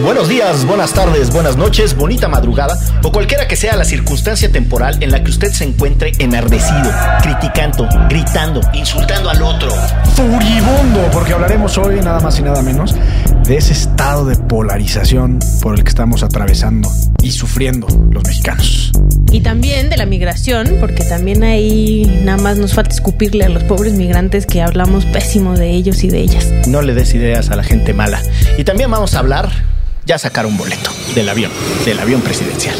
Buenos días, buenas tardes, buenas noches, bonita madrugada o cualquiera que sea la circunstancia temporal en la que usted se encuentre enardecido, criticando, gritando, insultando al otro. Furibundo, porque hablaremos hoy nada más y nada menos de ese estado de polarización por el que estamos atravesando y sufriendo los mexicanos. Y también de la migración, porque también ahí nada más nos falta escupirle a los pobres migrantes que hablamos pésimo de ellos y de ellas. No le des ideas a la gente mala. Y también vamos a hablar, ya sacar un boleto del avión, del avión presidencial.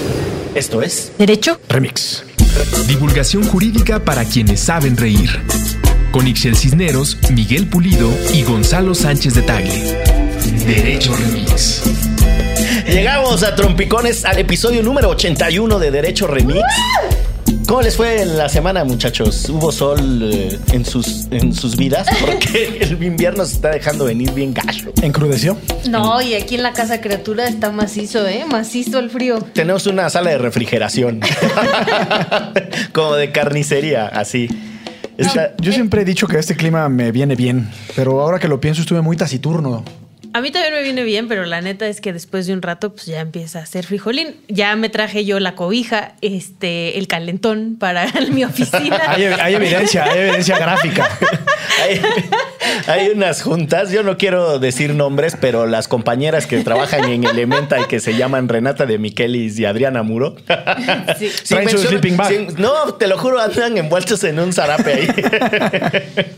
Esto es ¿Derecho? Remix. Divulgación jurídica para quienes saben reír. Con Ixel Cisneros, Miguel Pulido y Gonzalo Sánchez de Tagle. Derecho Remix. Llegamos a Trompicones al episodio número 81 de Derecho Remix. ¿Cómo les fue en la semana, muchachos? ¿Hubo sol eh, en, sus, en sus vidas? Porque el invierno se está dejando venir bien gacho. ¿Encrudeció? No, y aquí en la casa criatura está macizo, ¿eh? Macizo el frío. Tenemos una sala de refrigeración. Como de carnicería, así. Está- Yo siempre he dicho que este clima me viene bien, pero ahora que lo pienso estuve muy taciturno. A mí también me viene bien, pero la neta es que después de un rato, pues ya empieza a hacer frijolín. Ya me traje yo la cobija, este, el calentón para mi oficina. Hay, hay evidencia, hay evidencia gráfica. hay, hay unas juntas, yo no quiero decir nombres, pero las compañeras que trabajan en Elementa y que se llaman Renata de Miquelis y Adriana Muro. Sí. Traen su mencionar- sleeping bag. sin- no, te lo juro, andan envueltos en un zarape ahí.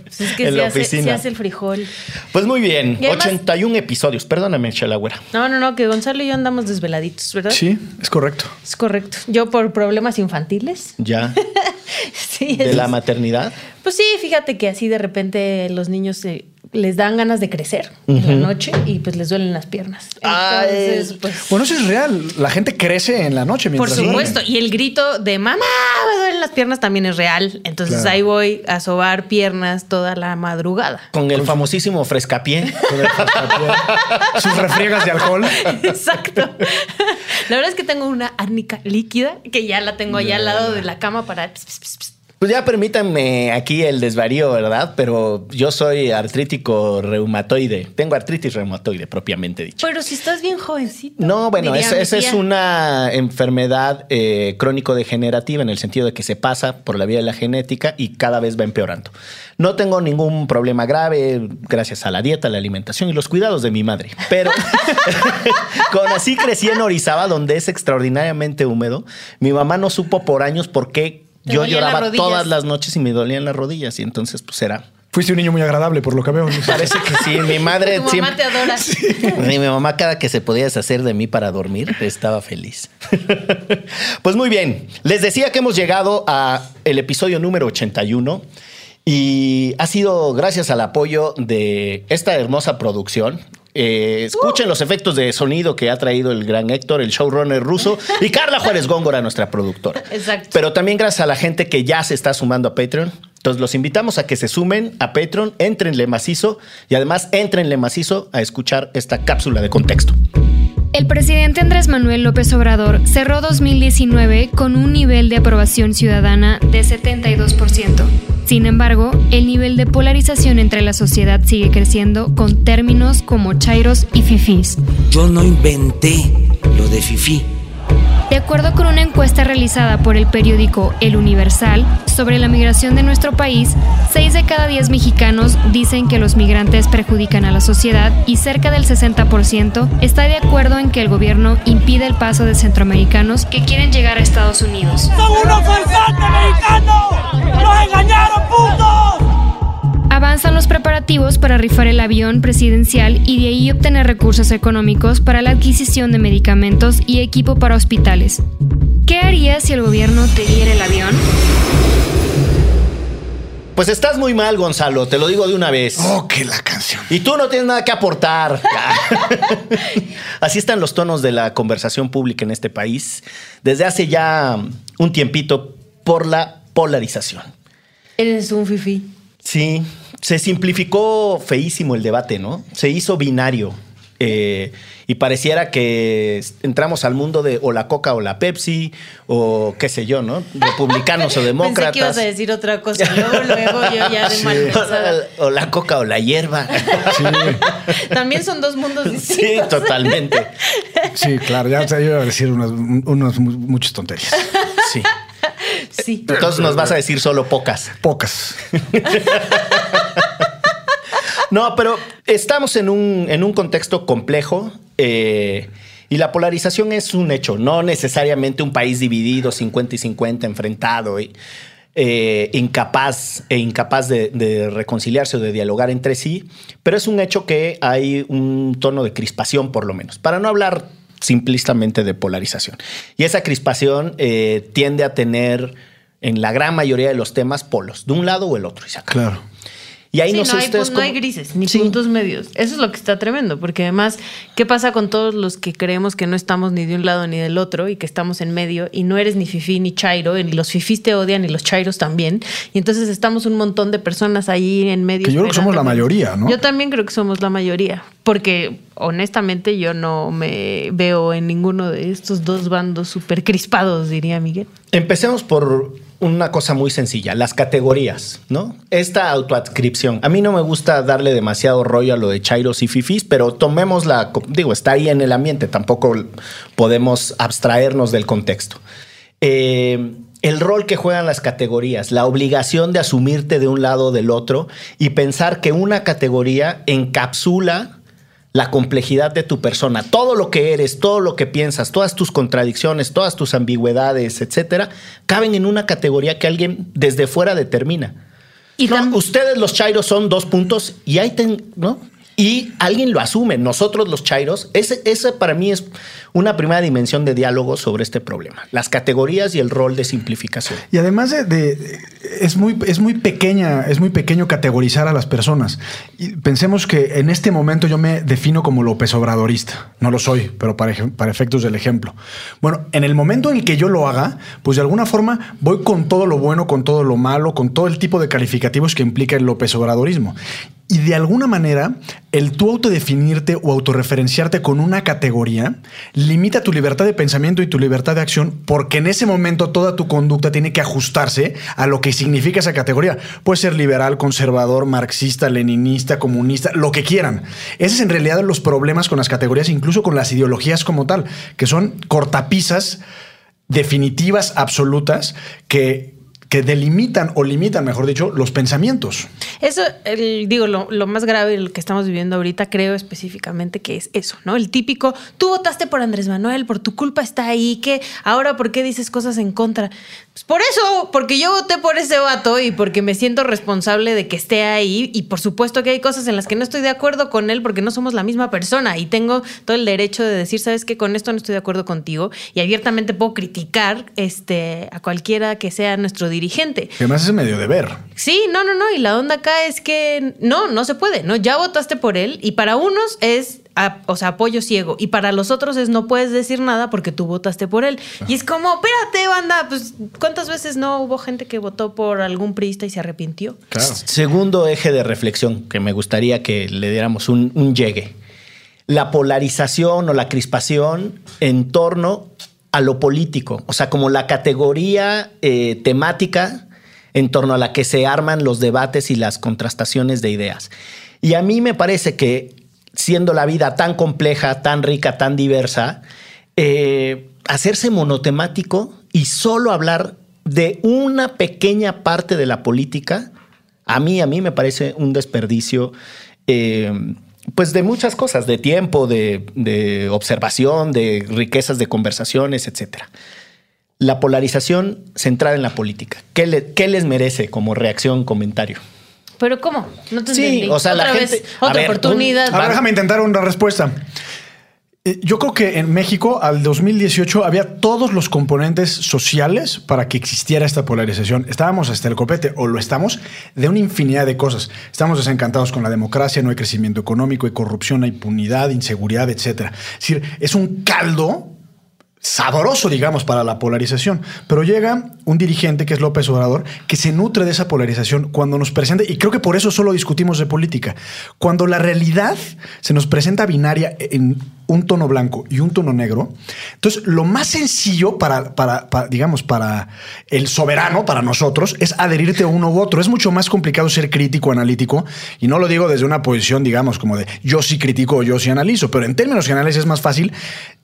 Pues es que en se la hace, oficina. se hace el frijol. Pues muy bien, Y además- 81 episodios. Perdóname, Chalagüera. No, no, no, que Gonzalo y yo andamos desveladitos, ¿verdad? Sí, es correcto. Es correcto. Yo por problemas infantiles. Ya. Sí, De es- la maternidad. Pues sí, fíjate que así de repente los niños eh, les dan ganas de crecer en la noche y pues les duelen las piernas. Entonces, Ay. pues. Bueno, eso es real. La gente crece en la noche Por mientras supuesto. duerme. Y el grito de mamá, me duelen las piernas también es real. Entonces Claro. ahí voy a sobar piernas toda la madrugada. Con el famosísimo frescapié. Sus refriegas de alcohol. Exacto. La verdad es que tengo una árnica líquida que ya la tengo allá al lado de la cama para. pss, pss, pss, pss. Pues ya permítanme aquí el desvarío, ¿verdad? Pero yo soy artrítico reumatoide. Tengo artritis reumatoide, propiamente dicho. Pero si estás bien jovencito. No, bueno, esa es una enfermedad eh, crónico-degenerativa en el sentido de que se pasa por la vía de la genética y cada vez va empeorando. No tengo ningún problema grave gracias a la dieta, la alimentación y los cuidados de mi madre. Pero con así crecí en Orizaba, donde es extraordinariamente húmedo. Mi mamá no supo por años por qué Te yo las lloraba todas las noches y me dolían las rodillas. Y entonces, pues era. Fuiste un niño muy agradable, por lo que veo. Parece que sí, mi madre Tu mamá siempre- te adora. y mi mamá cada que se podía deshacer de mí para dormir estaba feliz. pues muy bien, les decía que hemos llegado a el episodio número 81 y ha sido gracias al apoyo de esta hermosa producción. Eh, escuchen los efectos de sonido que ha traído el gran Héctor, el showrunner ruso, y Carla Juárez Góngora, nuestra productora. Exacto. Pero también gracias a la gente que ya se está sumando a Patreon. Entonces los invitamos a que se sumen a Patreon, entrenle macizo y además entrenle macizo a escuchar esta cápsula de contexto. El presidente Andrés Manuel López Obrador cerró 2019 con un nivel de aprobación ciudadana de 72%. Sin embargo, el nivel de polarización entre la sociedad sigue creciendo con términos como chairos y fifís. Yo no inventé lo de Fifi. De acuerdo con una encuesta realizada por el periódico El Universal sobre la migración de nuestro país, 6 de cada 10 mexicanos dicen que los migrantes perjudican a la sociedad y cerca del 60% está de acuerdo en que el gobierno impide el paso de centroamericanos que quieren llegar a Estados Unidos. ¡Son unos farsantes mexicanos! ¡Nos engañaron, putos! Avanzan los preparativos para rifar el avión presidencial y de ahí obtener recursos económicos para la adquisición de medicamentos y equipo para hospitales. ¿Qué harías si el gobierno te diera el avión? Pues estás muy mal, Gonzalo, te lo digo de una vez. Oh, que la canción. Y tú no tienes nada que aportar. Así están los tonos de la conversación pública en este país desde hace ya un tiempito por la polarización. Eres un fifi. Sí, se simplificó feísimo el debate, ¿no? Se hizo binario. Eh, y pareciera que entramos al mundo de o la Coca o la Pepsi, o qué sé yo, ¿no? Republicanos o demócratas. Pensé que ibas a decir otra cosa. Luego, luego yo ya de mal pensada. O la Coca o la hierba. También son dos mundos Sí, distintos. totalmente. Sí, claro, ya te iba a decir unas, unas mu- muchas tonterías. Sí. Sí. Entonces nos vas a decir solo pocas. Pocas. No, pero estamos en un, en un contexto complejo eh, y la polarización es un hecho, no necesariamente un país dividido, 50 y 50, enfrentado, y, eh, incapaz e incapaz de, reconciliarse o de dialogar entre sí, pero es un hecho que hay un tono de crispación por lo menos, para no hablar simplistamente de polarización. Y esa crispación eh, tiende a tener en la gran mayoría de los temas polos, de un lado o el otro. Y se acaba. Claro. Y ahí Sí, no sé hay, ustedes pu- no hay grises ni Sí. puntos medios. Eso es lo que está tremendo, porque además, ¿qué pasa con todos los que creemos que no estamos ni de un lado ni del otro y que estamos en medio y no eres ni fifí ni chairo, y los fifís te odian y los chairos también? Y entonces estamos un montón de personas ahí en medio. Que yo creo que somos la mayoría, ¿no? Yo también creo que somos la mayoría, porque honestamente yo no me veo en ninguno de estos dos bandos súper crispados, diría Miguel. Empecemos por una cosa muy sencilla, las categorías, ¿no? Esta autoadscripción. A mí no me gusta darle demasiado rollo a lo de Chairos y Fifis, pero tomemos la, digo, está ahí en el ambiente, tampoco podemos abstraernos del contexto. Eh, el rol que juegan las categorías, la obligación de asumirte de un lado o del otro y pensar que una categoría encapsula la complejidad de tu persona, todo lo que eres, todo lo que piensas, todas tus contradicciones, todas tus ambigüedades, etcétera, caben en una categoría que alguien desde fuera determina. Y No, ustedes los chairos son dos puntos y ahí ten, ¿no? Y alguien lo asume, nosotros los chairos, ese, ese para mí es una primera dimensión de diálogo sobre este problema, las categorías y el rol de simplificación. Y además de, es muy es muy pequeña, es muy pequeño categorizar a las personas. Y pensemos que en este momento yo me defino como López Obradorista. No lo soy, pero para, para efectos del ejemplo. Bueno, en el momento en el que yo lo haga, pues de alguna forma voy con todo lo bueno, con todo lo malo, con todo el tipo de calificativos que implica el López Obradorismo. Y de alguna manera, el tú autodefinirte o autorreferenciarte con una categoría limita tu libertad de pensamiento y tu libertad de acción porque en ese momento toda tu conducta tiene que ajustarse a lo que significa esa categoría. Puede ser liberal, conservador, marxista, leninista, comunista, lo que quieran. Ese es en realidad los problemas con las categorías, incluso con las ideologías como tal, que son cortapisas definitivas, absolutas, que, que delimitan o limitan, mejor dicho, los pensamientos. Eso, el- digo, lo, más grave lo que estamos viviendo ahorita, creo específicamente que es eso, ¿no? El típico, tú votaste por Andrés Manuel, por tu culpa está ahí, que ahora, ¿por qué dices cosas en contra? Pues por eso, porque yo voté por ese vato y porque me siento responsable de que esté ahí y por supuesto que hay cosas en las que no estoy de acuerdo con él porque no somos la misma persona y tengo todo el derecho de decir, sabes que con esto no estoy de acuerdo contigo y abiertamente puedo criticar este, a cualquiera que sea nuestro dirigente. Que además es medio deber. Sí, no, no, no. Y la onda acá es que no, no se puede, ¿no? Ya votaste por él y para unos es, a- o sea, apoyo ciego y para los otros es no puedes decir nada porque tú votaste por él. Y es como, espérate, banda, pues ¿cuántas veces no hubo gente que votó por algún priista y se arrepintió? Claro. Segundo eje de reflexión que me gustaría que le diéramos un, un llegue. La polarización o la crispación en torno a lo político, o sea, como la categoría eh, temática en torno a la que se arman los debates y las contrastaciones de ideas. Y a mí me parece que siendo la vida tan compleja, tan rica, tan diversa, eh, hacerse monotemático y solo hablar de una pequeña parte de la política, a mí, a mí me parece un desperdicio, eh, pues de muchas cosas, de tiempo, de, observación, de riquezas de conversaciones, etcétera. La polarización centrada en la política. ¿Qué, le- qué les merece como reacción, comentario? Pero ¿cómo? No te Sí, entendí. o sea, la Otra vez, gente- a otra ver, oportunidad. A ver, déjame intentar una respuesta. Eh, Yo creo que en México al 2018 había todos los componentes sociales para que existiera esta polarización. Estábamos hasta el copete, o lo estamos, de una infinidad de cosas. Estamos desencantados con la democracia, no hay crecimiento económico, hay corrupción, hay impunidad, inseguridad, etc. Es decir, es un caldo sabroso, digamos, para la polarización. Pero llega un dirigente que es López Obrador, que se nutre de esa polarización cuando nos presenta, y creo que por eso solo discutimos de política, cuando la realidad se nos presenta binaria en un tono blanco y un tono negro. Entonces, lo más sencillo para, para, para, digamos, para el soberano, para nosotros, es adherirte a uno u otro. Es mucho más complicado ser crítico, analítico, y no lo digo desde una posición, digamos, como de yo sí critico o yo sí analizo, pero en términos generales es más fácil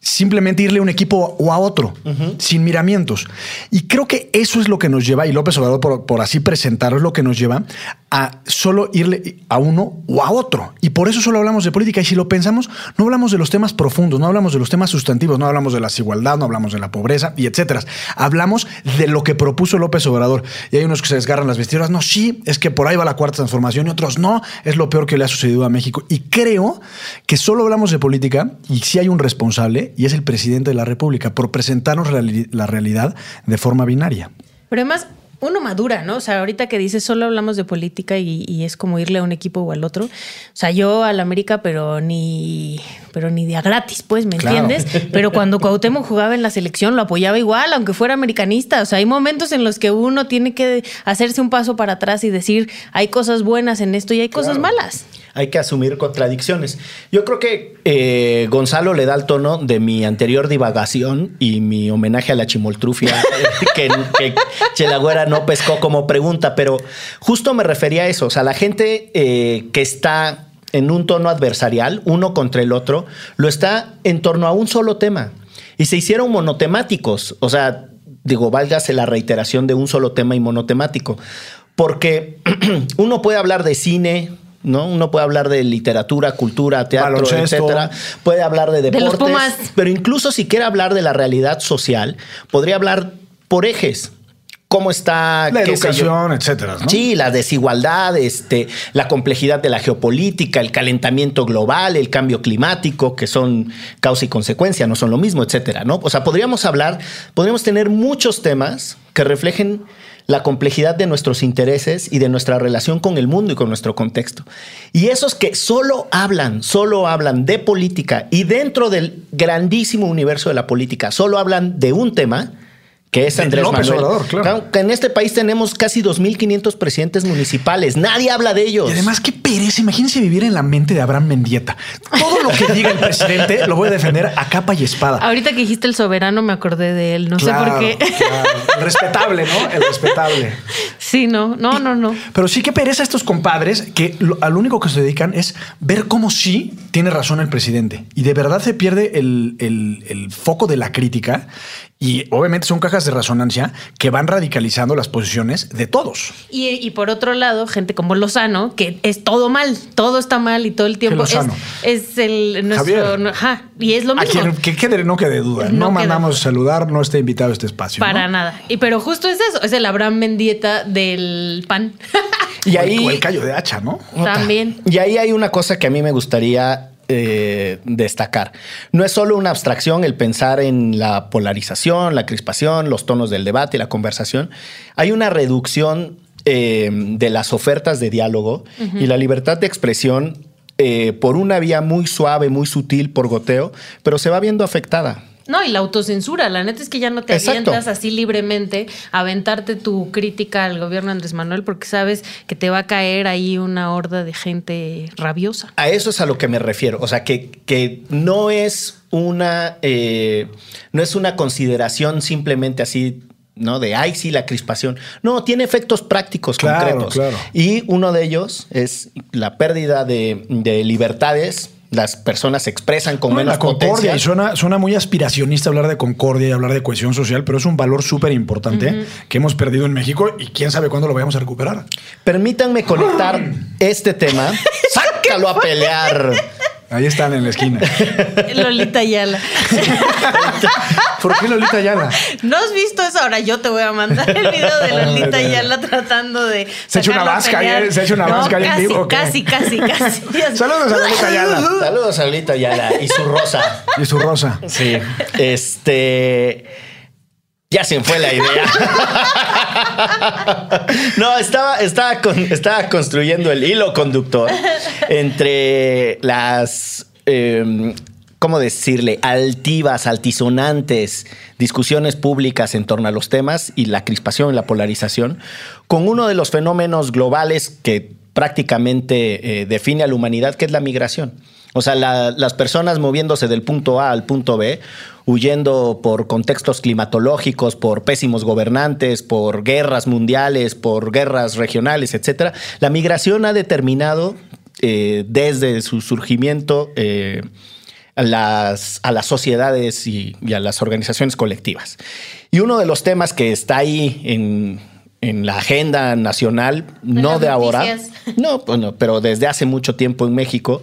simplemente irle a un equipo o a otro, sin miramientos. Y creo que eso es lo que nos lleva, y López Obrador, por, por así presentarlo, es lo que nos lleva a solo irle a uno o a otro. Y por eso solo hablamos de política. Y si lo pensamos, no hablamos de los temas profundos, no hablamos de los temas sustantivos, no hablamos de la desigualdad, no hablamos de la pobreza y etcétera. Hablamos de lo que propuso López Obrador. Y hay unos que se desgarran las vestiduras. No, sí, es que por ahí va la cuarta transformación y otros no, es lo peor que le ha sucedido a México. Y creo que solo hablamos de política y si hay un responsable y es el presidente de la República por presentarnos la realidad de forma binaria. Pero además, uno madura, ¿no? O sea, ahorita que dices solo hablamos de política y, y es como irle a un equipo o al otro. O sea, yo al América, pero ni, pero ni de a gratis, pues, ¿me Claro. entiendes? Pero cuando Cuauhtémoc jugaba en la selección lo apoyaba igual, aunque fuera americanista. O sea, hay momentos en los que uno tiene que hacerse un paso para atrás y decir, hay cosas buenas en esto y hay cosas malas. Hay que asumir contradicciones. Yo creo que eh, Gonzalo le da el tono de mi anterior divagación y mi homenaje a la chimoltrufia eh, que, que Chelagüera no pescó como pregunta, pero justo me refería a eso. O sea, la gente eh, que está en un tono adversarial, uno contra el otro, lo está en torno a un solo tema. Y se hicieron monotemáticos. O sea, digo, válgase la reiteración de un solo tema y monotemático. Porque uno puede hablar de cine, ¿no? Uno puede hablar de literatura, cultura, teatro, Baloncesto. etcétera. Puede hablar de De los deportes. Pumas. Pero incluso si quiere hablar de la realidad social, podría hablar por ejes. ¿Cómo está La qué sé yo? educación, etcétera. ¿no? Sí, la desigualdad, este, la complejidad de la geopolítica, el calentamiento global, el cambio climático, que son causa y consecuencia, no son lo mismo, etcétera, ¿no? O sea, podríamos hablar, podríamos tener muchos temas que reflejen la complejidad de nuestros intereses y de nuestra relación con el mundo y con nuestro contexto. Y esos que solo hablan, solo hablan de política y dentro del grandísimo universo de la política, solo hablan de un tema, que es Andrés López Manuel. Obrador, claro. en este país tenemos casi 2.500 presidentes municipales. Nadie habla de ellos. Y además, qué pereza. Imagínense vivir en la mente de Abraham Mendieta. Todo lo que diga el presidente lo voy a defender a capa y espada. Ahorita que dijiste el soberano me acordé de él, no Claro, sé por qué. claro. El respetable, ¿no? El respetable. Sí, no, no, no, no. Pero sí que pereza estos compadres que lo, al único que se dedican es ver cómo sí tiene razón el presidente. Y de verdad se pierde el, el- el foco de la crítica. Y obviamente son cajas de resonancia que van radicalizando las posiciones de todos. Y, y por otro lado, gente como Lozano, que es todo mal, todo está mal y todo el tiempo es, Lozano? es el nuestro. Javier. no- ajá, y es lo A mismo. quien que quede, no quede duda. No, No queda mandamos saludar, no está invitado a este espacio. Para ¿no? nada. Y pero justo es eso, es el Abraham Mendieta del pan. Y O el- ahí, o el callo de hacha, ¿no? También. y ahí hay una cosa que a mí me gustaría eh, destacar. No es solo una abstracción el pensar en la polarización, la crispación, los tonos del debate y la conversación. Hay una reducción eh, de las ofertas de diálogo y la libertad de expresión eh, por una vía muy suave, muy sutil, por goteo, pero se va viendo afectada. No, y la autocensura. La neta es que ya no te Exacto. avientas así libremente a aventarte tu crítica al gobierno de Andrés Manuel porque sabes que te va a caer ahí una horda de gente rabiosa. A eso es a lo que me refiero. O sea, que, que no es una eh, no es una consideración simplemente así. ¿no? De, ay, sí, la crispación. No, tiene efectos prácticos Claro, concretos. claro. Y uno de ellos es la pérdida de, de libertades. Las personas se expresan con No, menos la concordia. potencia. Y suena, suena muy aspiracionista hablar de concordia y hablar de cohesión social, pero es un valor súper importante que hemos perdido en México y quién sabe cuándo lo vayamos a recuperar. Permítanme conectar este tema. Sácalo a pelear. Ahí están en la esquina. Lolita Ayala. ¿Por qué Lolita Ayala? ¿No has visto eso? Ahora yo te voy a mandar el video de Lolita Ayala tratando de. ¿Se ha hecho una vasca ayer? ¿Se ha hecho una No, vasca ayer en casi, vivo qué? Casi, casi, casi. Saludos a Lolita Ayala. Saludos a Lolita Ayala y su rosa. Y su rosa. Sí. Este. Ya se fue la idea. no, estaba, estaba, con- estaba construyendo el hilo conductor entre las. eh, ¿cómo decirle? Altivas, altisonantes discusiones públicas en torno a los temas y la crispación y la polarización, con uno de los fenómenos globales que prácticamente eh, define a la humanidad, que es la migración. O sea, la- las personas moviéndose del punto A al punto B, huyendo por contextos climatológicos, por pésimos gobernantes, por guerras mundiales, por guerras regionales, etcétera. La migración ha determinado eh, desde su surgimiento eh, a, las, a las sociedades y, y a las organizaciones colectivas. Y uno de los temas que está ahí en, en la agenda nacional, no de ahora, no, bueno, pero desde hace mucho tiempo en México,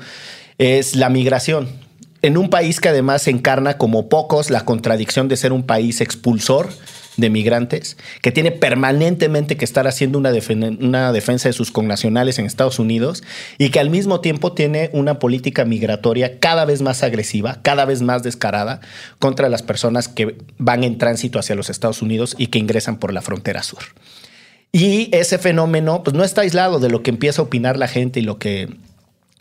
es la migración. En un país que además encarna como pocos la contradicción de ser un país expulsor de migrantes, que tiene permanentemente que estar haciendo una, defen- una defensa de sus connacionales en Estados Unidos y que al mismo tiempo tiene una política migratoria cada vez más agresiva, cada vez más descarada contra las personas que van en tránsito hacia los Estados Unidos y que ingresan por la frontera sur. Y ese fenómeno pues, no está aislado de lo que empieza a opinar la gente y lo que,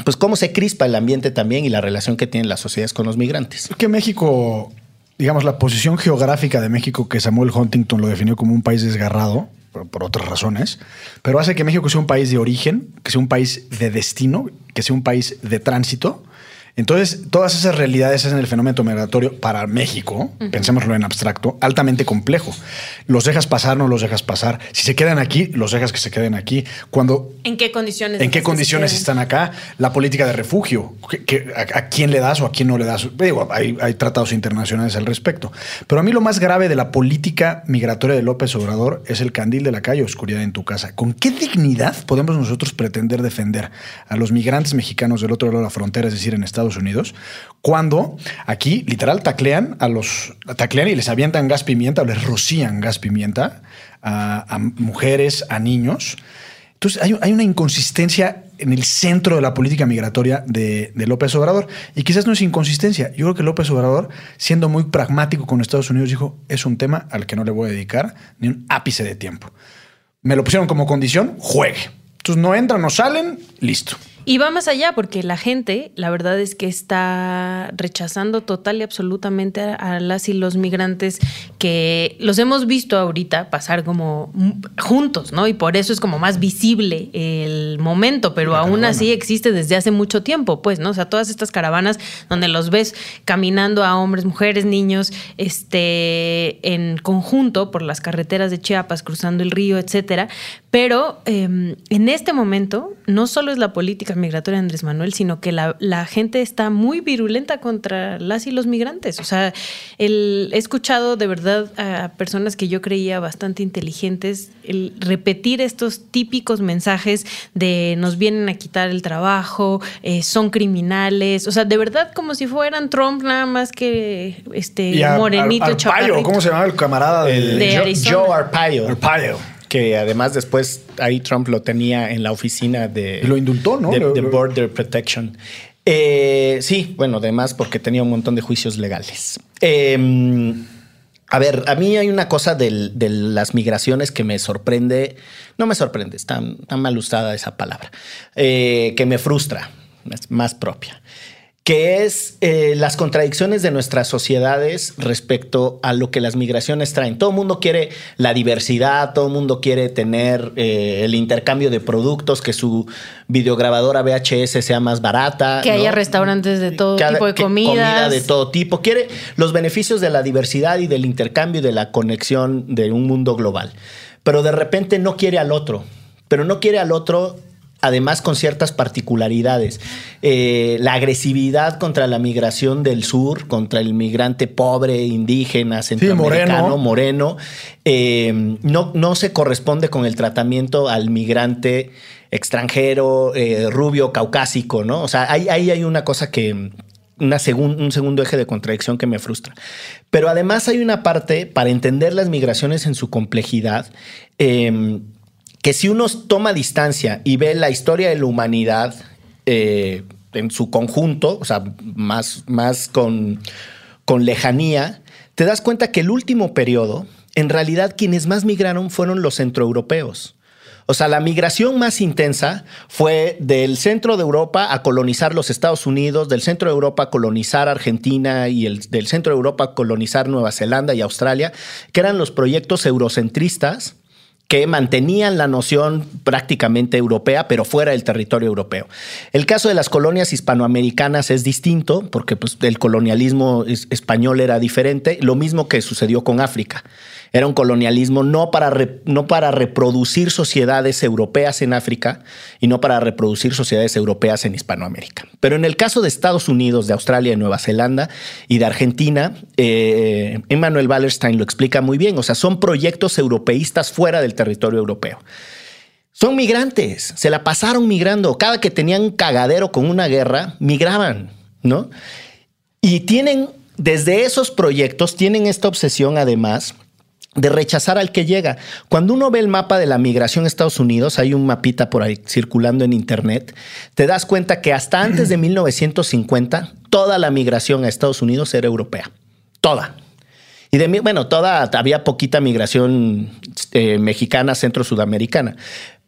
pues cómo se crispa el ambiente también y la relación que tienen las sociedades con los migrantes. Es que México, digamos, la posición geográfica de México, que Samuel Huntington lo definió como un país desgarrado, por, por otras razones, pero hace que México sea un país de origen, que sea un país de destino, que sea un país de tránsito. Entonces, todas esas realidades hacen el fenómeno migratorio para México, pensémoslo en abstracto, altamente complejo. Los dejas pasar, no los dejas pasar. Si se quedan aquí, los dejas que se queden aquí. Cuando ¿En qué condiciones? ¿En qué condiciones están acá? La política de refugio. ¿Qué- qué- a, a quién le das o a quién no le das? Digo, hay, hay tratados internacionales al respecto. Pero a mí lo más grave de la política migratoria de López Obrador es el candil de la calle, oscuridad en tu casa. ¿Con qué dignidad podemos nosotros pretender defender a los migrantes mexicanos del otro lado de la frontera, es decir, en Estados Unidos, cuando aquí literal taclean a los taclean y les avientan gas pimienta o les rocían gas pimienta a, mujeres, a niños? Entonces hay, hay una inconsistencia en el centro de la política migratoria de, de López Obrador. Y quizás no es inconsistencia. Yo creo que López Obrador, siendo muy pragmático con Estados Unidos, dijo, es un tema al que no le voy a dedicar ni un ápice de tiempo. Me lo pusieron como condición, juegue. Entonces no entran, no salen, listo. Y va más allá, porque la gente, la verdad es que está rechazando total y absolutamente a, las y los migrantes que los hemos visto ahorita pasar como juntos, ¿no? Y por eso es como más visible el momento, pero aún así existe desde hace mucho tiempo, pues, ¿no? O sea, todas estas caravanas donde los ves caminando a hombres, mujeres, niños, este, en conjunto por las carreteras de Chiapas, cruzando el río, etcétera. Pero eh, en este momento, no solo es la política migratoria de Andrés Manuel, sino que la, la gente está muy virulenta contra las y los migrantes. O sea, el- he escuchado de verdad a personas que yo creía bastante inteligentes el repetir estos típicos mensajes de nos vienen a quitar el trabajo, eh, son criminales. O sea, de verdad como si fueran Trump nada más que este a- morenito, Ar- Arpaio, chaparrito. ¿cómo se llamaba el camarada del- De. Joe Arpaio. Arpaio. Que además después ahí Trump lo tenía en la oficina de... Lo indultó, ¿no? De, Border Protection. Eh, sí, bueno, además porque tenía un montón de juicios legales. Eh, a ver, a mí hay una cosa del- de las migraciones que me sorprende, no me sorprende, está, está mal usada esa palabra, eh, que me frustra, es más propia, que es eh, las contradicciones de nuestras sociedades respecto a lo que las migraciones traen. Todo el mundo quiere la diversidad, todo el mundo quiere tener eh, el intercambio de productos, que su videograbadora VHS sea más barata. Que haya restaurantes de todo Cada- tipo de comidas. comida de todo tipo. Quiere los beneficios de la diversidad y del intercambio y de la conexión de un mundo global. Pero de repente no quiere al otro. Pero no quiere al otro. Además, con ciertas particularidades. Eh, la agresividad contra la migración del sur, contra el migrante pobre, indígena, centroamericano, moreno. moreno, eh, no, no se corresponde con el tratamiento al migrante extranjero, eh, rubio, caucásico, ¿no? O sea, ahí, ahí hay una cosa que, una segun- un segundo eje de contradicción que me frustra. Pero además hay una parte, para entender las migraciones en su complejidad, eh, que si uno toma distancia y ve la historia de la humanidad eh, en su conjunto, o sea, más, más con, con lejanía, te das cuenta que el último periodo, en realidad quienes más migraron fueron los centroeuropeos. O sea, la migración más intensa fue del centro de Europa a colonizar los Estados Unidos, del centro de Europa a colonizar Argentina y el, del centro de Europa a colonizar Nueva Zelanda y Australia, que eran los proyectos eurocentristas que mantenían la noción prácticamente europea, pero fuera del territorio europeo. El caso de las colonias hispanoamericanas es distinto, porque pues, el colonialismo español era diferente, lo mismo que sucedió con África. Era un colonialismo no para, no para reproducir sociedades europeas en África y no para reproducir sociedades europeas en Hispanoamérica. Pero en el caso de Estados Unidos, de Australia, de Nueva Zelanda y de Argentina, eh, Emmanuel Wallerstein lo explica muy bien. O sea, son proyectos europeístas fuera del territorio europeo. Son migrantes, se la pasaron migrando. Cada que tenían un cagadero con una guerra, migraban, ¿no? Y tienen, desde esos proyectos, tienen esta obsesión además de rechazar al que llega. Cuando uno ve el mapa de la migración a Estados Unidos, hay un mapita por ahí circulando en internet, te das cuenta que hasta antes de 1950 toda la migración a Estados Unidos era europea. Toda. Y de bueno, toda había poquita migración eh, mexicana, centro-sudamericana.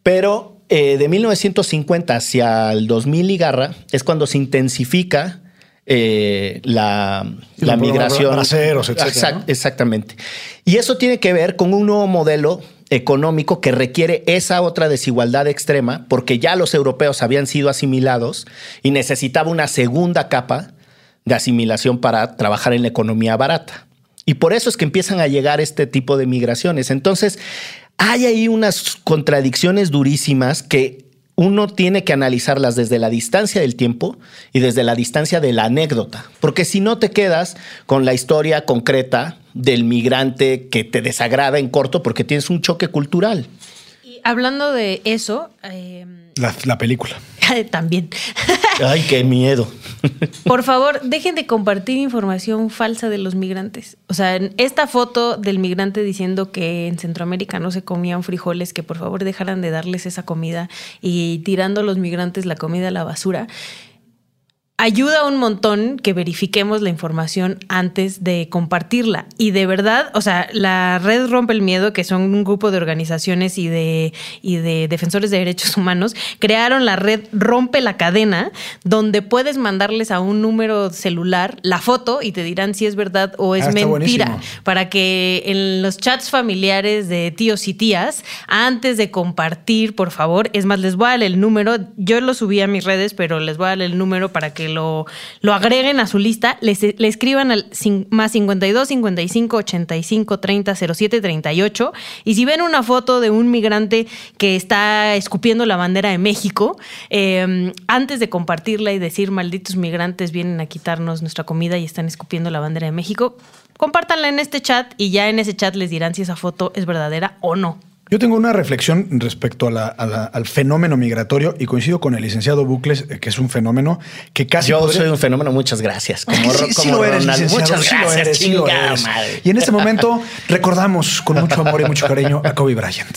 Pero eh, de 1950 hacia el 2000 y garra es cuando se intensifica eh, la, la migración. Exactamente. Y eso tiene que ver con un nuevo modelo económico que requiere esa otra desigualdad extrema, porque ya los europeos habían sido asimilados y necesitaba una segunda capa de asimilación para trabajar en la economía barata. Y por eso es que empiezan a llegar este tipo de migraciones. Entonces, hay ahí unas contradicciones durísimas que uno tiene que analizarlas desde la distancia del tiempo y desde la distancia de la anécdota, porque si no te quedas con la historia concreta del migrante que te desagrada en corto porque tienes un choque cultural. Hablando de eso... Eh, la, película. También. Ay, qué miedo. Por favor, dejen de compartir información falsa de los migrantes. O sea, esta foto del migrante diciendo que en Centroamérica no se comían frijoles, que por favor dejaran de darles esa comida y tirando a los migrantes la comida a la basura ayuda un montón que verifiquemos la información antes de compartirla. Y de verdad, o sea, la red Rompe el Miedo, que son un grupo de organizaciones y de, y de defensores de derechos humanos, crearon la red Rompe la Cadena, donde puedes mandarles a un número celular la foto y te dirán si es verdad o es ah, mentira. Para que en los chats familiares de tíos y tías, antes de compartir, por favor, es más, les voy a dar el número. Yo lo subí a mis redes, pero les voy a dar el número para que lo, agreguen a su lista, le escriban al más 52 55 85 30 07 38 y si ven una foto de un migrante que está escupiendo la bandera de México, em, antes de compartirla y decir malditos migrantes vienen a quitarnos nuestra comida y están escupiendo la bandera de México, compártanla en este chat y ya en ese chat les dirán si esa foto es verdadera o no. Yo tengo una reflexión respecto al fenómeno migratorio y coincido con el licenciado Bucles, eh, que es un fenómeno que casi. Yo soy un fenómeno, muchas gracias. Como, sí, lo eres, Muchas gracias, Y en este momento recordamos con mucho amor y mucho cariño a Kobe Bryant.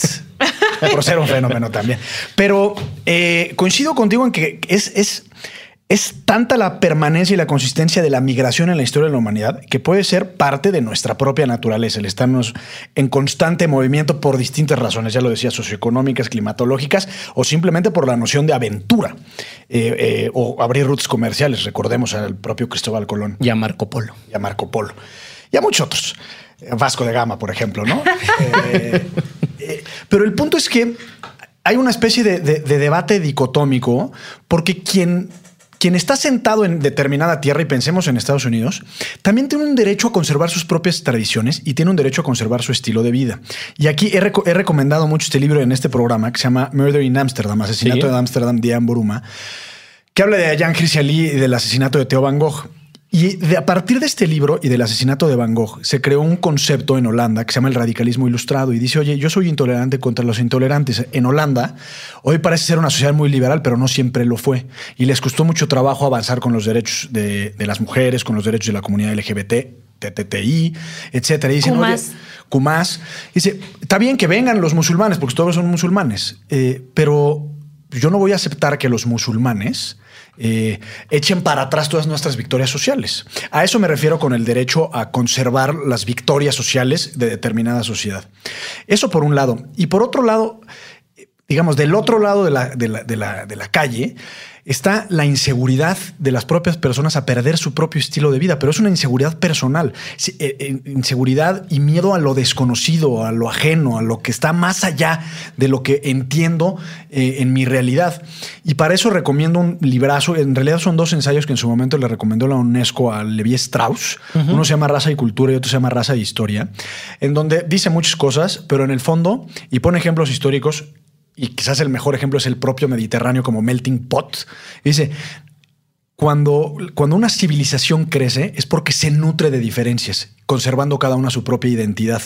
Por ser un fenómeno también. Pero eh, coincido contigo en que es, es es tanta la permanencia y la consistencia de la migración en la historia de la humanidad que puede ser parte de nuestra propia naturaleza, el estarnos en constante movimiento por distintas razones, ya lo decía, socioeconómicas, climatológicas o simplemente por la noción de aventura eh, eh, o abrir rutas comerciales. Recordemos al propio Cristóbal Colón. Y a Marco Polo. Y a Marco Polo. Y a muchos otros. Vasco de Gama, por ejemplo, ¿no? Eh, pero el punto es que hay una especie de debate dicotómico porque quien quien está sentado en determinada tierra, y pensemos en Estados Unidos, también tiene un derecho a conservar sus propias tradiciones y tiene un derecho a conservar su estilo de vida. Y aquí he, recomendado mucho este libro en este programa que se llama Murder in Amsterdam, Asesinato de Amsterdam de Anne Boruma, que habla de Jan Ali y del asesinato de Theo Van Gogh. Y de, a partir de este libro y del asesinato de Van Gogh, se creó un concepto en Holanda que se llama el radicalismo ilustrado y dice, oye, yo soy intolerante contra los intolerantes. En Holanda, hoy parece ser una sociedad muy liberal, pero no siempre lo fue. Y les costó mucho trabajo avanzar con los derechos de, las mujeres, con los derechos de la comunidad LGBT, TTI, etcétera. Y dicen, Kumás. Dice, está bien que vengan los musulmanes, porque todos son musulmanes, eh, pero yo no voy a aceptar que los musulmanes eh, echen para atrás todas nuestras victorias sociales. A eso me refiero con el derecho a conservar las victorias sociales de determinada sociedad. Eso por un lado. Y por otro lado, digamos, del otro lado de la, de la, de la, de la calle está la inseguridad de las propias personas a perder su propio estilo de vida, pero es una inseguridad personal, eh, eh, inseguridad y miedo a lo desconocido, a lo ajeno, a lo que está más allá de lo que entiendo eh, en mi realidad. Y para eso recomiendo un librazo, en realidad son dos ensayos que en su momento le recomendó la UNESCO a Levi Strauss, uno se llama Raza y Cultura y otro se llama Raza y Historia, en donde dice muchas cosas, pero en el fondo, y pone ejemplos históricos, y quizás el mejor ejemplo es el propio Mediterráneo como melting pot. Dice, cuando, cuando una civilización crece es porque se nutre de diferencias, conservando cada una su propia identidad.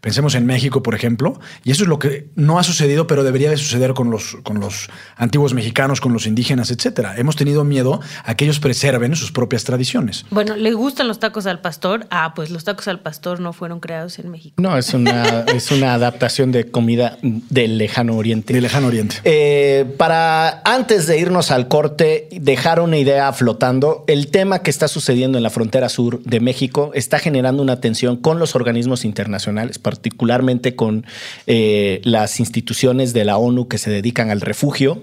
Pensemos en México, por ejemplo, y eso es lo que no ha sucedido, pero debería de suceder con los, con los antiguos mexicanos, con los indígenas, etcétera. Hemos tenido miedo a que ellos preserven sus propias tradiciones. Bueno, ¿le gustan los tacos al pastor? Ah, pues los tacos al pastor no fueron creados en México. No, es una, es una adaptación de comida del lejano oriente. Del lejano oriente. Eh, para antes de irnos al corte, dejar una idea flotando, el tema que está sucediendo en la frontera sur de México está generando una tensión con los organismos internacionales, particularmente con eh, las instituciones de la ONU que se dedican al refugio.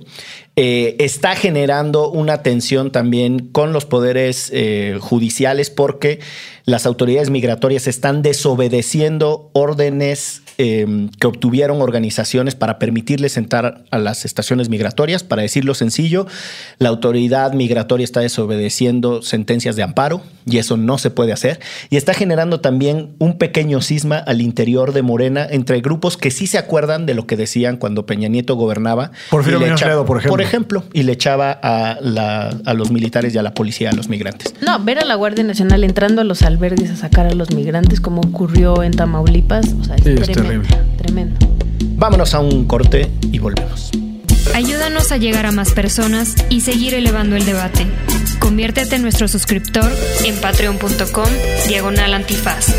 Eh, está generando una tensión también con los poderes eh, judiciales porque las autoridades migratorias están desobedeciendo órdenes eh, que obtuvieron organizaciones para permitirles entrar a las estaciones migratorias. Para decirlo sencillo, la autoridad migratoria está desobedeciendo sentencias de amparo y eso no se puede hacer. Y está generando también un pequeño cisma al interior de Morena entre grupos que sí se acuerdan de lo que decían cuando Peña Nieto gobernaba. Porfirio Muñoz Ledo, por ejemplo. Por ejemplo, y le echaba a, la- a los militares y a la policía a los migrantes. No, ver a la Guardia Nacional entrando a los albergues a sacar a los migrantes como ocurrió en Tamaulipas, o sea, es, Sí, es terrible. tremendo. Vámonos a un corte y volvemos. Ayúdanos a llegar a más personas y seguir elevando el debate. Conviértete en nuestro suscriptor en patreon.com diagonal antifaz.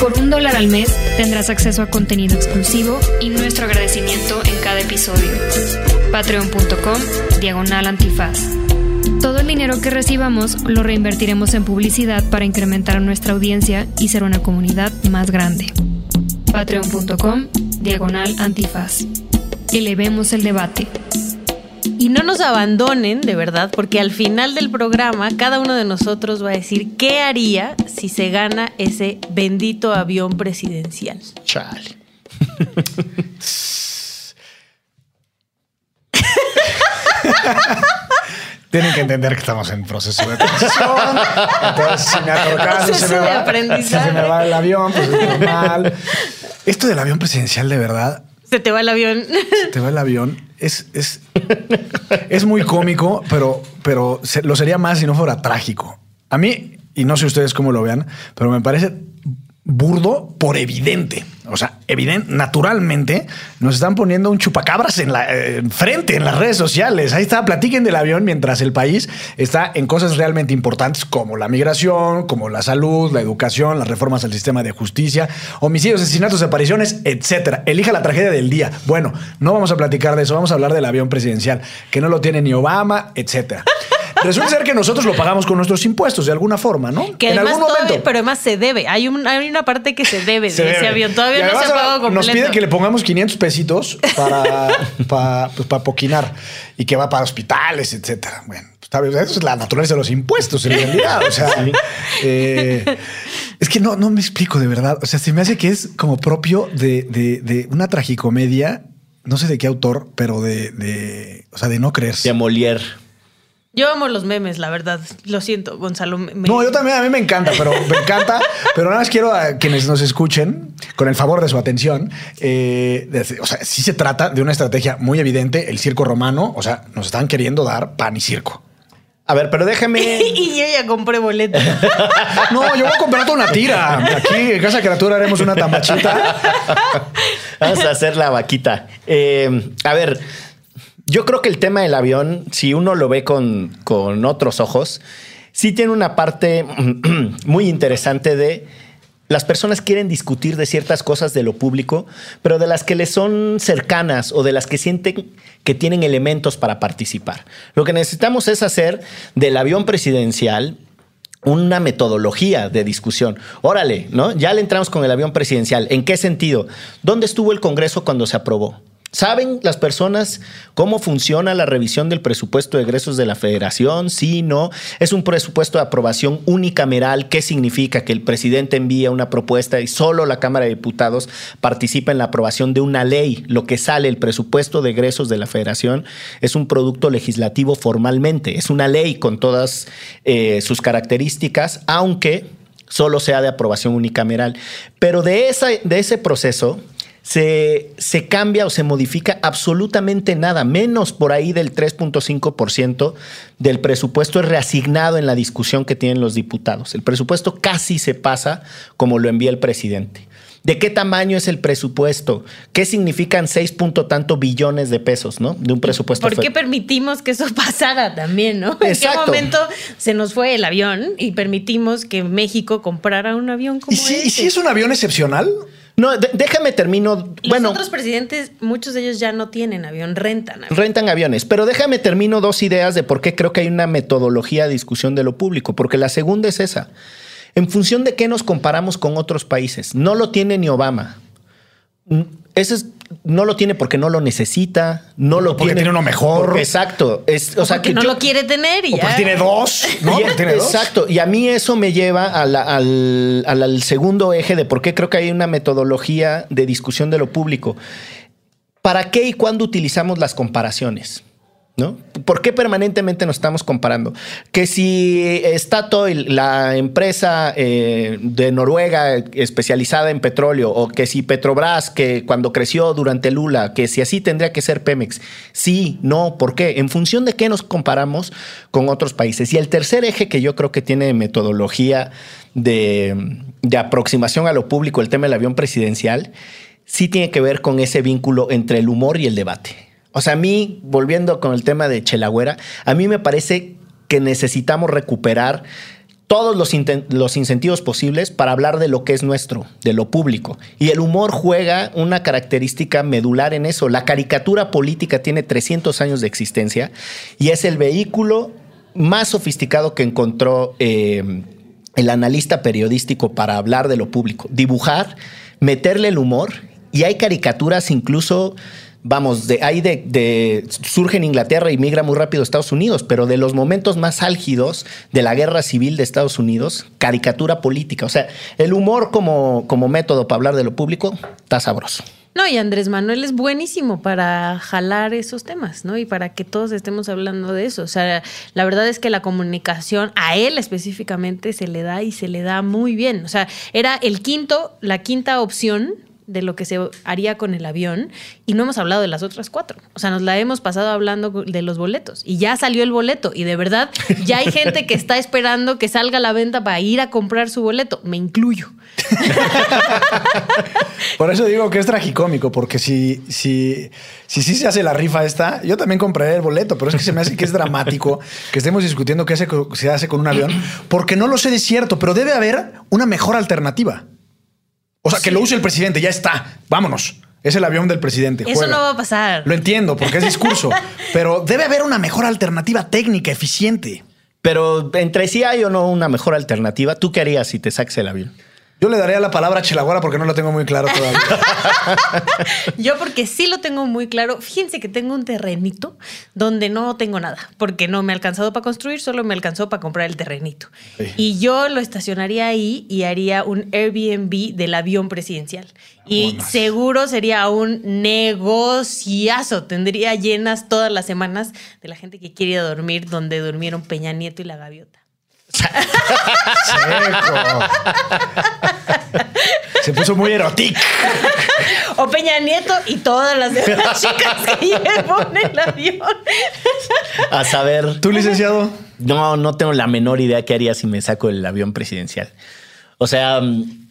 Por un dólar al mes tendrás acceso a contenido exclusivo y nuestro agradecimiento en cada episodio. Patreon.com diagonal antifaz. Todo el dinero que recibamos lo reinvertiremos en publicidad para incrementar nuestra audiencia y ser una comunidad más grande. Patreon.com diagonal antifaz. Elevemos el debate. Y no nos abandonen, de verdad, porque al final del programa cada uno de nosotros va a decir qué haría si se gana ese bendito avión presidencial. Chale. Tienen que entender que estamos en proceso de transición. Entonces, si me atorcan, Proceso se me va, se me va el avión, pues es normal. Esto del avión presidencial, de verdad, Se te va el avión. se te va el avión. Es, es, es muy cómico, pero, pero lo sería más si no fuera trágico. A mí, y no sé ustedes cómo lo vean, pero me parece burdo por evidente. O sea, evidente, naturalmente nos están poniendo un chupacabras en la eh, enfrente en las redes sociales. Ahí está, platiquen del avión mientras el país está en cosas realmente importantes como la migración, como la salud, la educación, las reformas al sistema de justicia, homicidios, asesinatos, desapariciones, etcétera. Elija la tragedia del día. Bueno, no vamos a platicar de eso, vamos a hablar del avión presidencial, que no lo tiene ni Obama, etcétera. Resulta ser que nosotros lo pagamos con nuestros impuestos de alguna forma, ¿no? Que en además algún todavía- momento. pero además se debe. Hay, un- hay una parte que se debe Se de ese debe. avión. Todavía no se ha pagado completo. Nos piden que le pongamos 500 pesitos para, para, pues, para poquinar y que va para hospitales, etcétera. Bueno, pues, está bien, eso es la naturaleza de los impuestos en realidad. O sea, eh, es que no, no me explico de verdad. O sea, se me hace que es como propio de, de- de una tragicomedia, no sé de qué autor, pero de, de o sea, de no creerse. De Molière. Yo amo los memes, la verdad. Lo siento, Gonzalo. me- No, yo también, a mí me encanta, pero me encanta. pero nada más quiero a quienes nos escuchen, con el favor de su atención, eh, de- o sea, sí se trata de una estrategia muy evidente, el circo romano, o sea, nos están queriendo dar pan y circo. A ver, pero déjame. y yo ya compré boleto. No, yo voy a comprar una tira. Aquí en Casa Criatura haremos una tambachita. Vamos a hacer la vaquita. Eh, a ver, yo creo que el tema del avión, si uno lo ve con, con otros ojos, sí tiene una parte muy interesante de las personas quieren discutir de ciertas cosas de lo público, pero de las que les son cercanas o de las que sienten que tienen elementos para participar. Lo que necesitamos es hacer del avión presidencial una metodología de discusión. Órale, ¿no? Ya le entramos con el avión presidencial. ¿En qué sentido? ¿Dónde estuvo el Congreso cuando se aprobó? ¿Saben las personas cómo funciona la revisión del presupuesto de egresos de la federación? Sí, no. Es un presupuesto de aprobación unicameral. ¿Qué significa? Que el presidente envía una propuesta y solo la Cámara de Diputados participa en la aprobación de una ley. Lo que sale, el presupuesto de egresos de la federación, es un producto legislativo formalmente. Es una ley con todas eh, sus características, aunque solo sea de aprobación unicameral. Pero de, esa, de ese proceso se, se, cambia o se modifica absolutamente nada, menos por ahí del 3.5% del presupuesto es reasignado en la discusión que tienen los diputados. El presupuesto casi se pasa como lo envía el presidente. ¿De qué tamaño es el presupuesto? ¿Qué significan seis punto tanto billones de pesos, ¿no? De un presupuesto. ¿Por qué permitimos que eso pasara también, no? ¿En qué momento se nos fue el avión y permitimos que México comprara un avión como ¿Y si, ese? ¿Y si es un avión excepcional? No, déjame termino. Los bueno, otros presidentes, muchos de ellos ya no tienen avión, rentan avión. Rentan aviones. Pero déjame termino dos ideas de por qué creo que hay una metodología de discusión de lo público. Porque la segunda es esa. ¿En función de qué nos comparamos con otros países? No lo tiene ni Obama. Ese es, no lo tiene porque no lo necesita, no lo porque tiene. tiene uno mejor. Porque, exacto. Es, o, O sea, porque que no yo- lo quiere tener y O ya. porque tiene dos, ¿no? y- tiene dos. exacto. Y a mí eso me lleva a la- al, al- al segundo eje de por qué creo que hay una metodología de discusión de lo público. ¿Para qué y cuándo utilizamos las comparaciones? ¿No? ¿Por qué permanentemente nos estamos comparando? Que si Statoil, la empresa eh, de Noruega especializada en petróleo, o que si Petrobras, que cuando creció durante Lula, que si así tendría que ser Pemex. Sí, no, ¿por qué? En función de qué nos comparamos con otros países. Y el tercer eje que yo creo que tiene metodología de, de aproximación a lo público, el tema del avión presidencial, sí tiene que ver con ese vínculo entre el humor y el debate. O sea, a mí, volviendo con el tema de Chelagüera, a mí me parece que necesitamos recuperar todos los, los incentivos posibles para hablar de lo que es nuestro, de lo público. Y el humor juega una característica medular en eso. La caricatura política tiene 300 años de existencia y es el vehículo más sofisticado que encontró eh, el analista periodístico para hablar de lo público. Dibujar, meterle el humor y hay caricaturas incluso vamos, de ahí de, surge en Inglaterra y migra muy rápido a Estados Unidos, pero de los momentos más álgidos de la guerra civil de Estados Unidos, caricatura política. O sea, el humor como, como método para hablar de lo público está sabroso. No, y Andrés Manuel es buenísimo para jalar esos temas, ¿no? Y para que todos estemos hablando de eso. O sea, la verdad es que la comunicación a él específicamente se le da y se le da muy bien. O sea, era el quinto, la quinta opción de lo que se haría con el avión y no hemos hablado de las otras cuatro. O sea, nos la hemos pasado hablando de los boletos y ya salió el boleto y de verdad ya hay gente que está esperando que salga a la venta para ir a comprar su boleto. Me incluyo. Por eso digo que es tragicómico, porque si, si, si sí se hace la rifa esta, yo también compraré el boleto, pero es que se me hace que es dramático que estemos discutiendo qué se hace con un avión, porque no lo sé de cierto, pero debe haber una mejor alternativa. O sea, que lo use el presidente, ya está, vámonos. Es el avión del presidente. Eso juega. no va a pasar. Lo entiendo, porque es discurso, pero debe haber una mejor alternativa técnica, eficiente. Pero entre sí hay o no una mejor alternativa, ¿tú qué harías si te saques el avión? Yo le daría la palabra a Chelagüera porque no lo tengo muy claro todavía. Yo porque sí lo tengo muy claro. Fíjense que tengo un terrenito donde no tengo nada, porque no me ha alcanzado para construir, solo me alcanzó para comprar el terrenito. Sí. Y yo lo estacionaría ahí y haría un Airbnb del avión presidencial. Y seguro sería un negociazo. Tendría llenas todas las semanas de la gente que quiere dormir donde durmieron Peña Nieto y la gaviota. Seco. Se puso muy erótico. O Peña Nieto y todas las demás chicas que llevo en el avión. A saber, ¿Tú, licenciado? no, no tengo la menor idea qué haría si me saco el avión presidencial. O sea, mm,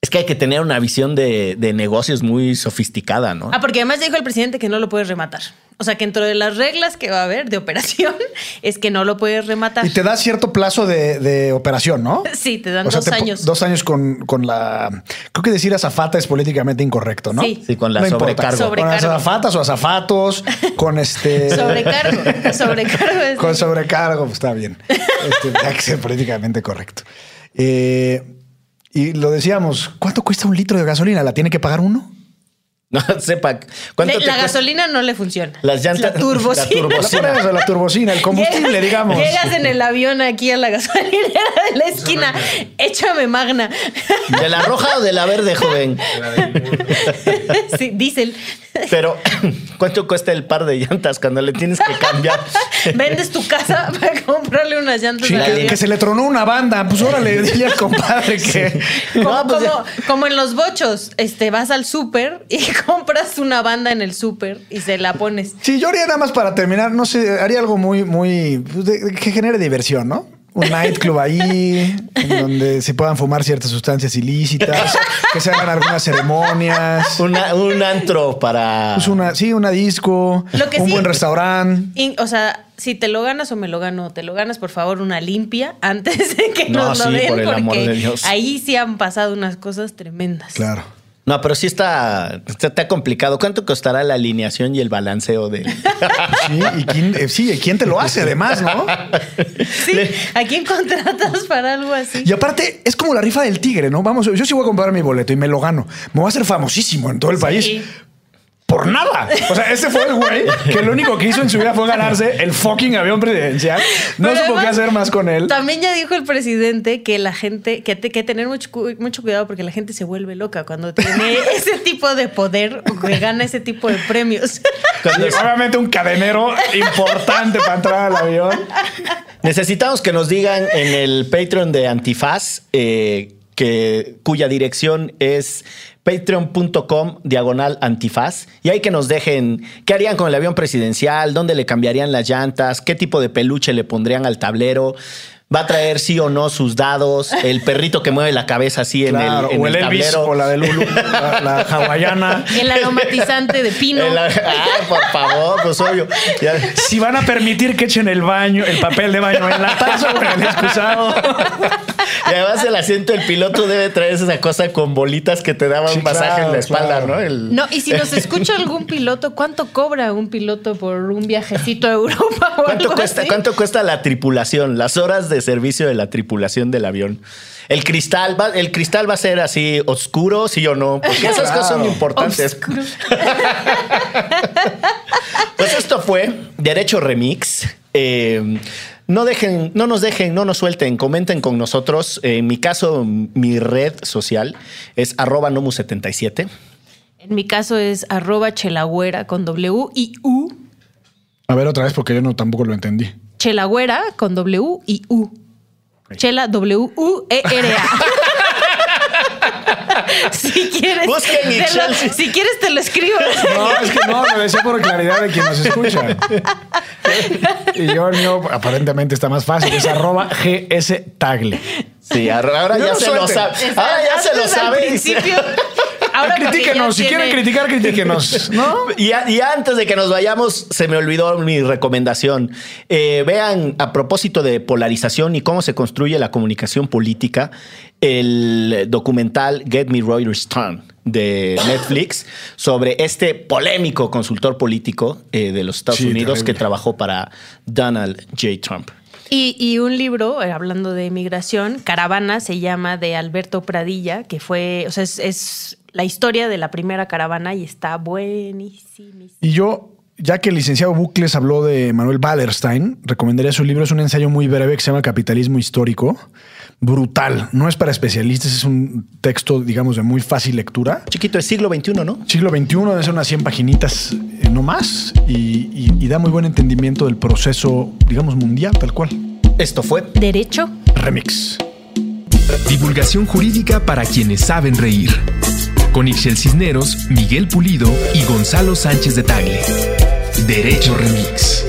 es que hay que tener una visión de, de negocios muy sofisticada, ¿no? Ah, porque además dijo el presidente que no lo puedes rematar. O sea, que dentro de las reglas que va a haber de operación es que no lo puedes rematar. Y te da cierto plazo de, de operación, ¿no? Sí, te dan O sea, dos te años. Dos años con, con la. Creo que decir azafata es políticamente incorrecto, ¿no? Sí. Sí, con la No sobrecargo. Con Sobrecargo. azafatas o azafatos, con este. Sobrecargo. Sobrecargo es- Con sobrecargo, pues está bien. Este, hay que ser políticamente correcto. Eh, y lo decíamos, ¿cuánto cuesta un litro de gasolina? ¿La tiene que pagar uno? No sepa cuánto Le- te la cuesta- gasolina no le funciona. Las llantas- La turbocina. la turbocina. A la turbocina, el combustible, Llegas- digamos. Llegas en el avión aquí a la gasolinera de la esquina. Échame magna. ¿De la roja o de la verde, joven? Sí, diésel. Pero, ¿cuánto cuesta el par de llantas cuando le tienes que cambiar? Vendes tu casa para comprarle unas llantas Sí, que, se le tronó una banda. Pues órale, dile al compadre que. Como, No, pues como- como en los bochos, este, vas al súper y compras una banda en el súper y se la pones. Sí, yo haría nada más para terminar, no sé, haría algo muy, muy. pues, de- de- que genere diversión, ¿no? Un nightclub ahí, en donde se puedan fumar ciertas sustancias ilícitas, que se hagan algunas ceremonias. Una- un antro para. Pues una, sí, una disco, Lo que un sí- buen restaurante. O sea, si te lo ganas o me lo gano, te lo ganas, por favor, una limpia antes de que No, nos lo den, por el porque amor de Dios. ahí sí han pasado unas cosas tremendas. Claro. No, pero sí está, está, está complicado. ¿Cuánto costará la alineación y el balanceo de. Sí, y quién, eh, sí, ¿quién te lo hace además, no? Sí, ¿a quién contratas para algo así? Y aparte, es como la rifa del tigre, ¿no? Vamos, yo sí voy a comprar mi boleto y me lo gano. Me voy a hacer famosísimo en todo el país. Por nada. O sea, ese fue el güey que lo único que hizo en su vida fue ganarse el fucking avión presidencial. No Pero supo qué hacer más con él. También ya dijo el presidente que la gente, que te- que tener mucho, mucho cuidado porque la gente se vuelve loca cuando tiene ese tipo de poder o que gana ese tipo de premios. Sí, obviamente un cadenero importante para entrar al avión. Necesitamos que nos digan en el Patreon de Antifaz, eh, cuya dirección es patreon.com diagonal antifaz. Y ahí que nos dejen qué harían con el avión presidencial, dónde le cambiarían las llantas, qué tipo de peluche le pondrían al tablero. Va a traer sí o no sus dados, el perrito que mueve la cabeza así en el, en o el, Elvis tablero. o la de Lulu, la, la hawaiana. El aromatizante de pino. El- ah, por favor, pues obvio. Ya- Si van a permitir que echen el baño, el papel de baño en la taza o en el excusado. Y además el asiento del piloto debe traer esa cosa con bolitas que te daba Sí, un masaje claro, en la espalda, claro. ¿no? El- No, y si nos escucha algún piloto, ¿cuánto cobra un piloto por un viajecito a Europa o ¿Cuánto algo cuesta, así? ¿Cuánto cuesta la tripulación? Las horas de servicio de la tripulación del avión. El cristal va, el cristal va a ser así oscuro, sí o no, porque esas cosas son importantes. Pues esto fue Derecho Remix. Eh, no dejen, no nos dejen, no nos suelten, comenten con nosotros. En mi caso, mi red social es arroba nomu77. En mi caso es arroba chelagüera con W y U. A ver otra vez porque yo no tampoco lo entendí. Chelagüera con W y U. Chela E W-U-E-R-A. si quieres. Busquen lo- Ixchel. si quieres, te lo escribo. No, es que no, lo decía por claridad de quien nos escucha. Y yo el mío aparentemente está más fácil, es arroba GS Tagle. Sí, ahora No ya se lo sabe. Ahora ya se lo sabe. Ahora Critíquenos, si quieren criticar, critíquenos. ¿No? Y, a- y antes de que nos vayamos, se me olvidó mi recomendación. Eh, vean, a propósito de polarización y cómo se construye la comunicación política, el documental Get Me Reuters Stern de Netflix sobre este polémico consultor político eh, de los Estados Sí, Unidos terrible. que trabajó para Donald J. Trump. Y, y un libro, eh, hablando de migración, Caravana, se llama de Alberto Pradilla, que fue, o sea, es, la historia de la primera caravana y está buenísimo. Y yo, ya que el licenciado Bucles habló de Manuel Wallerstein, recomendaría su libro. Es un ensayo muy breve que se llama Capitalismo Histórico. Brutal. No es para especialistas, es un texto, digamos, de muy fácil lectura. Chiquito, es siglo XXI, ¿no? Siglo XXI, debe ser unas 100 paginitas eh, no más y, y- y da muy buen entendimiento del proceso, digamos, mundial, tal cual. Esto fue Derecho. Remix. Divulgación jurídica para quienes saben reír. Con Ixel Cisneros, Miguel Pulido y Gonzalo Sánchez de Tagle. Derecho Remix.